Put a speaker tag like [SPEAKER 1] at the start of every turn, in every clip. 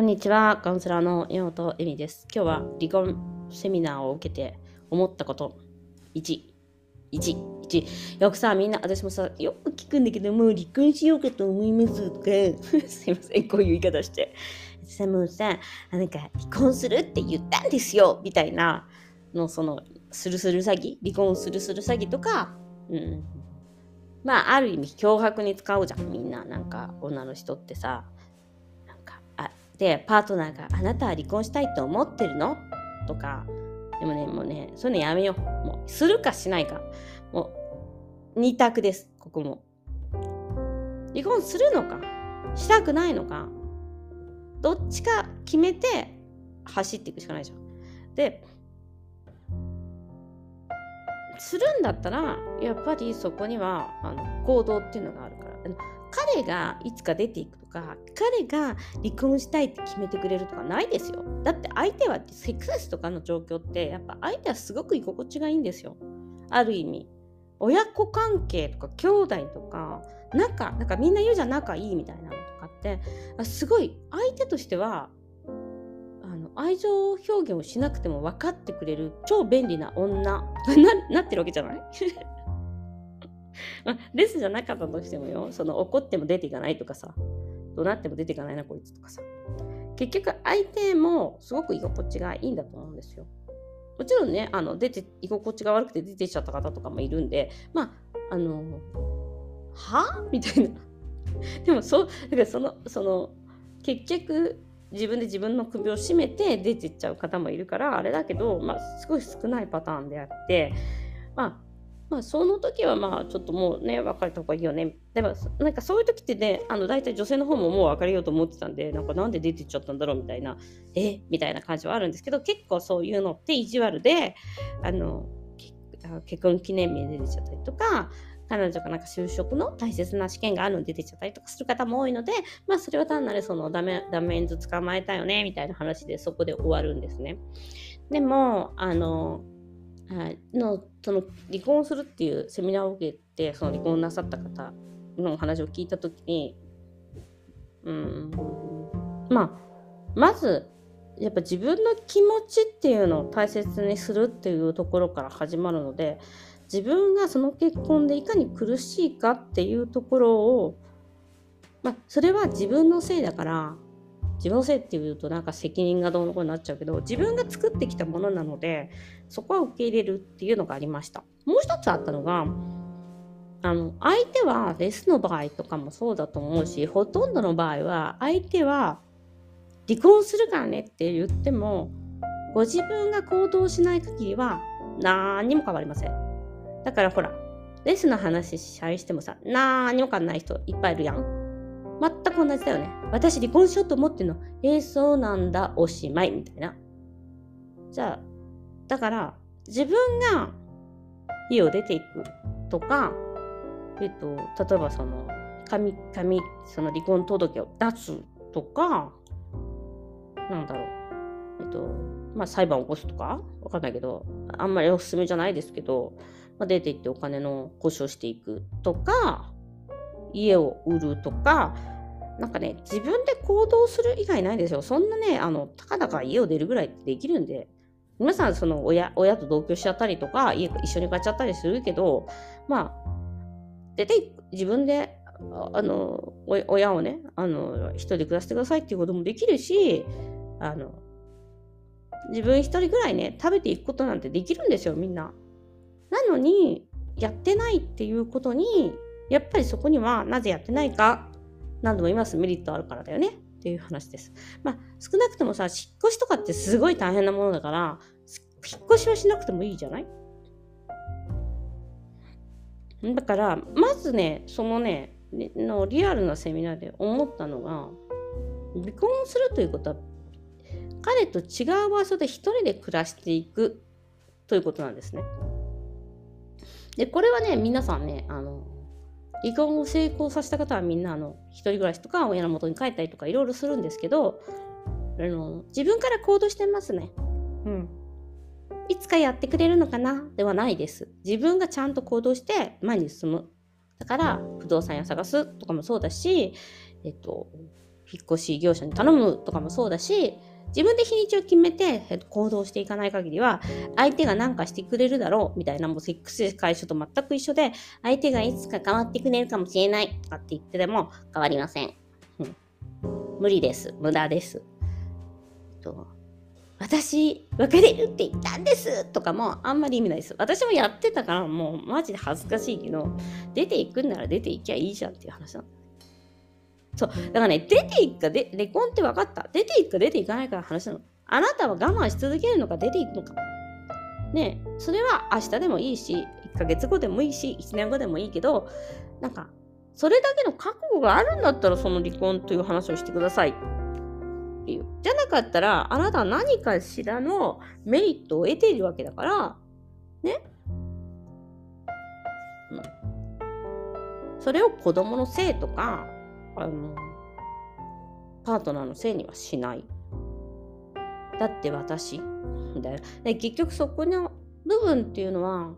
[SPEAKER 1] こんにちは、カウンセラーの山本恵美です。今日は離婚セミナーを受けて思ったこと1、1、1。よくさ、みんな、私もさ、よく聞くんだけど、もう離婚しようかと思いますとか、すいません、こういう言い方して。さ、もうさ、なんか、離婚するって言ったんですよみたいなの、その、するする詐欺離婚するする詐欺とか、うん。まあ、ある意味、脅迫に使うじゃん、みんな。なんか、女の人ってさ。で、パートナーがあなたは離婚したいと思ってるの？とか、でもね、もうね、そういうのやめよう。もう、するかしないか。もう、二択です、ここも。離婚するのか、したくないのか、どっちか決めて走っていくしかないじゃん。で、するんだったら、やっぱりそこにはあの行動っていうのがあるから。彼がいつか出ていくとか、彼が離婚したいって決めてくれるとかないですよ。だって相手はセックスとかの状況って、やっぱ相手はすごく居心地がいいんですよ。ある意味。親子関係とか兄弟とか、仲、なんかみんな言うじゃん、仲いいみたいなのとかって、すごい相手としては、あの愛情表現をしなくても分かってくれる超便利な女 ななってるわけじゃない？まあ、レスじゃなかったとしてもよ、その怒っても出ていかないとかさ、怒鳴っても出ていかないな、こいつとかさ。結局、相手もすごく居心地がいいんだと思うんですよ。もちろんね、あの出て居心地が悪くて出てきちゃった方とかもいるんで、まあ、あの、は？みたいな。でも、そう、だからその、その、結局、自分で自分の首を絞めて出てっちゃう方もいるから、あれだけど、まあ、すごい少ないパターンであって、まあ、まあ、その時はまあちょっともうね別れた方がいいよねでもなんかそういう時ってねあの大体女性の方ももう別れようと思ってたんでなんかなんで出てっちゃったんだろうみたいなえ？みたいな感じはあるんですけど結構そういうのって意地悪であの結婚記念日で出てちゃったりとか彼女がなんか就職の大切な試験があるので出てちゃったりとかする方も多いので、まあそれは単なるそのダメ、ダメンズ捕まえたよね、みたいな話でそこで終わるんですね。でも、あの、のその離婚するっていうセミナーを受けてその離婚なさった方のお話を聞いた時にうん。まあまずやっぱ自分の気持ちっていうのを大切にするっていうところから始まるので自分がその結婚でいかに苦しいかっていうところをまあそれは自分のせいだから自分のせいっていうとなんか責任がどうのこうになっちゃうけど自分が作ってきたものなのでそこは受け入れるっていうのがありました。もう一つあったのがあの相手はレスの場合とかもそうだと思うしほとんどの場合は相手は離婚するからねって言ってもご自分が行動しない限りは何にも変わりません。だからほらレスの話し合いしてもさ何にも変わんない人いっぱいいるやん。全く同じだよね。私離婚しようと思ってんの。えー、そうなんだ、おしまい、みたいな。じゃあ、だから、自分が家を出ていくとか、えっと、例えばその、紙、紙、その離婚届を出すとか、なんだろう。えっと、まあ裁判を起こすとかわかんないけど、あんまりおすすめじゃないですけど、まあ、出て行ってお金の交渉していくとか、家を売るとか、なんかね、自分で行動する以外ないんですよ。そんなね、あの、たかだか家を出るぐらいってできるんで、皆さん、その親、親と同居しちゃったりとか、家一緒に買っちゃったりするけど、まあ、出て、自分で、あの、親をね、あの、一人で暮らしてくださいっていうこともできるし、あの、自分一人ぐらいね、食べていくことなんてできるんですよ、みんな。なのに、やってないっていうことに、やっぱりそこにはなぜやってないか、何度も言います、メリットあるからだよねっていう話です。まあ、少なくともさ、引っ越しとかってすごい大変なものだから、引っ越しはしなくてもいいじゃない？だから、まずね、そのね、のリアルなセミナーで思ったのが、離婚するということは、彼と違う場所で一人で暮らしていくということなんですね。で、これはね、皆さんね、あの、離婚を成功させた方はみんなあの一人暮らしとか親の元に帰ったりとかいろいろするんですけどあの自分から行動してますね。うん。いつかやってくれるのかな？ではないです。自分がちゃんと行動して前に進む。だから不動産屋探すとかもそうだし、えっと、引っ越し業者に頼むとかもそうだし、自分で日にちを決めて行動していかない限りは、相手が何かしてくれるだろうみたいな、もうセックス解消と全く一緒で、相手がいつか変わってくれるかもしれないとかって言ってでも変わりません。うん、無理です。無駄です。と私、別れるって言ったんですとかもあんまり意味ないです。私もやってたからもうマジで恥ずかしいけど、出ていくんなら出ていきゃいいじゃんっていう話なん。そう。だからね、出ていくかで、離婚って分かった。出ていくか出ていかないかの話なの。あなたは我慢し続けるのか出ていくのか。ねそれは明日でもいいし、1ヶ月後でもいいし、1年後でもいいけど、なんか、それだけの覚悟があるんだったらその離婚という話をしてくださいっていう。じゃなかったら、あなたは何かしらのメリットを得ているわけだから、ね。うん。それを子供のせいとか、あの、パートナーのせいにはしない。だって私。だよ。で結局そこの部分っていうのは、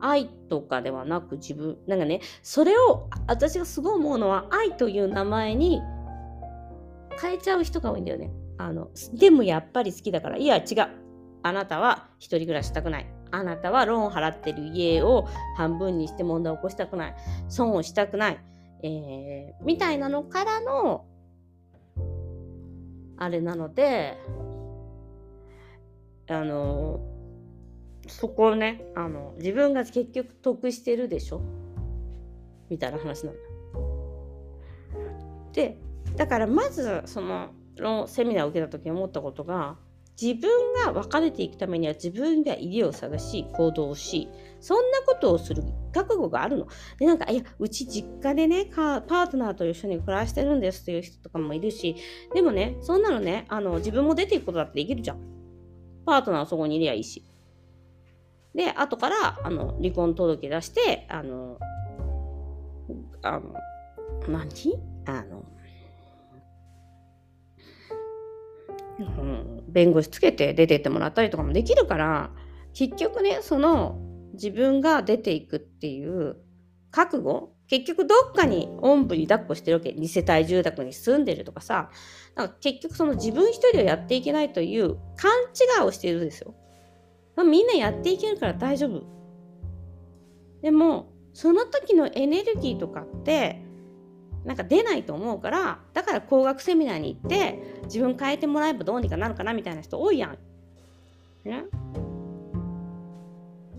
[SPEAKER 1] 愛とかではなく自分、なんかね、それを私がすごい思うのは、愛という名前に変えちゃう人が多いんだよね。あの、でもやっぱり好きだから、いや違う。あなたは一人暮らししたくない。あなたはローン払ってる家を半分にして問題を起こしたくない。損をしたくない。えー、みたいなのからの、あれなので、あの、そこをね、あの、自分が結局得してるでしょ？みたいな話なんだ。で、だからまずそののセミナーを受けた時に思ったことが自分が別れていくためには自分が家を探し行動しそんなことをする覚悟があるの。でなんかいやうち実家でねパートナーと一緒に暮らしてるんですという人とかもいるしでもねそんなのねあの自分も出ていくことだってできるじゃん。パートナーはそこにいりゃいいし。で後からあの離婚届出してあのあの何あのうん、弁護士つけて出てってもらったりとかもできるから結局ねその自分が出ていくっていう覚悟？結局どっかにおんぶに抱っこしてるわけ2世帯住宅に住んでるとかさなんか結局その自分一人ではやっていけないという勘違いをしているんですよ。みんなやっていけるから大丈夫。でもその時のエネルギーとかってなんか出ないと思うからだから工学セミナーに行って自分変えてもらえばどうにかなるかなみたいな人多いやん。ね、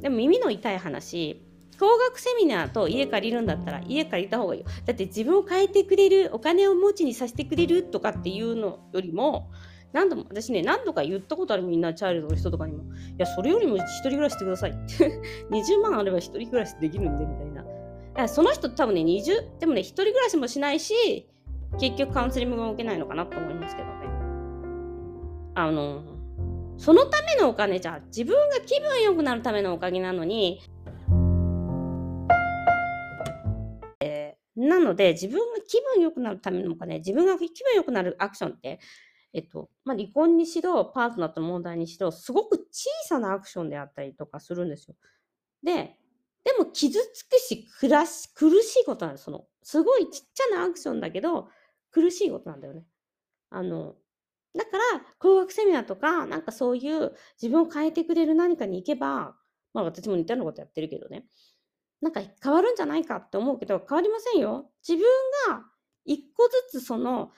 [SPEAKER 1] でも耳の痛い話工学セミナーと家借りるんだったら家借りた方がいいよ。だって自分を変えてくれるお金を持ちにさせてくれるとかっていうのよりも何度も私ね何度か言ったことあるみんなチャイルドの人とかにもいやそれよりも一人暮らししてくださいって 20万あれば一人暮らしできるんでみたいなその人多分ね、20、でもね、一人暮らしもしないし、結局カウンセリングも受けないのかなと思いますけどね。あの、そのためのお金じゃ、自分が気分良くなるためのお金なのに、えー、なので、自分が気分良くなるためのお金、自分が気分良くなるアクションって、えっと、まあ、離婚にしろ、パートナーと問題にしろ、すごく小さなアクションであったりとかするんですよ。で、でも傷つくし、苦し苦しいことなんです。その、すごいちっちゃなアクションだけど、苦しいことなんだよね。あの、だから、工学セミナーとか、なんかそういう自分を変えてくれる何かに行けば、まあ私も似たようなことやってるけどね。なんか変わるんじゃないかって思うけど、変わりませんよ。自分が一個ずつその、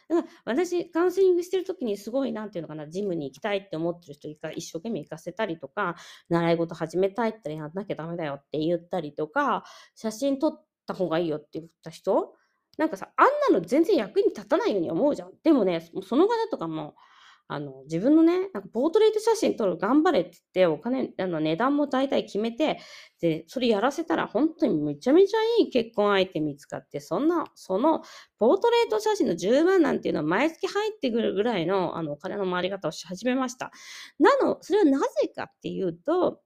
[SPEAKER 1] 私、カウンセリングしてる時にすごい、なんていうのかな、ジムに行きたいって思ってる人一生懸命行かせたりとか、習い事始めたいってやんなきゃダメだよって言ったりとか、写真撮った方がいいよって言った人、なんかさ、あんなの全然役に立たないように思うじゃん。でもね、その方とかも、あの、自分のね、なんかポートレート写真撮る頑張れって言って、お金、あの、値段も大体決めて、で、それやらせたら本当にめちゃめちゃいい結婚相手見つかって、そんな、その、ポートレート写真の10万なんていうのは毎月入ってくるぐらいの、あの、お金の回り方をし始めました。なの、それはなぜかっていうと、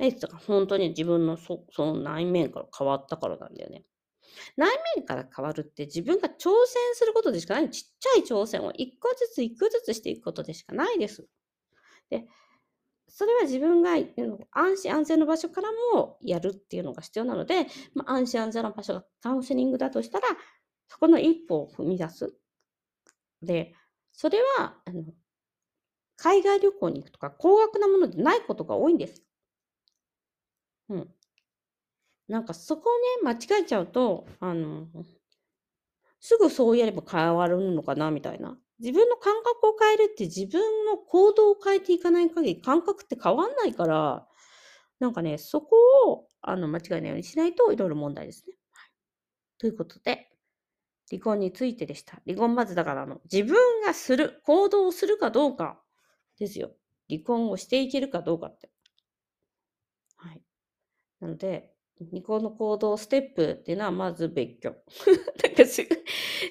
[SPEAKER 1] え、本当に自分のそその内面から変わったからなんだよね。内面から変わるって自分が挑戦することでしかない。ちっちゃい挑戦を一個ずつ一個ずつしていくことでしかないです。で、それは自分が安心安全の場所からもやるっていうのが必要なので、まあ、安心安全の場所がカウンセリングだとしたら、そこの一歩を踏み出す。で、それは、あの、海外旅行に行くとか、高額なものでないことが多いんです。うん。なんかそこをね、間違えちゃうと、あの、すぐそうやれば変わるのかなみたいな。自分の感覚を変えるって自分の行動を変えていかない限り感覚って変わんないから、なんかね、そこをあの間違えないようにしないといろいろ問題ですね。ということで、離婚についてでした。離婚まずだからの自分がする、行動をするかどうかですよ。離婚をしていけるかどうかって。はい。なので、ニコの行動ステップっていうのはまず別居。なんかすごい、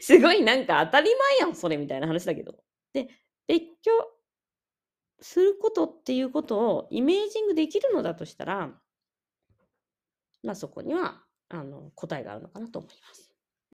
[SPEAKER 1] すごいなんか当たり前やん、それみたいな話だけど。で、別居することっていうことをイメージングできるのだとしたら、まあそこにはあの答えがあるのかなと思います。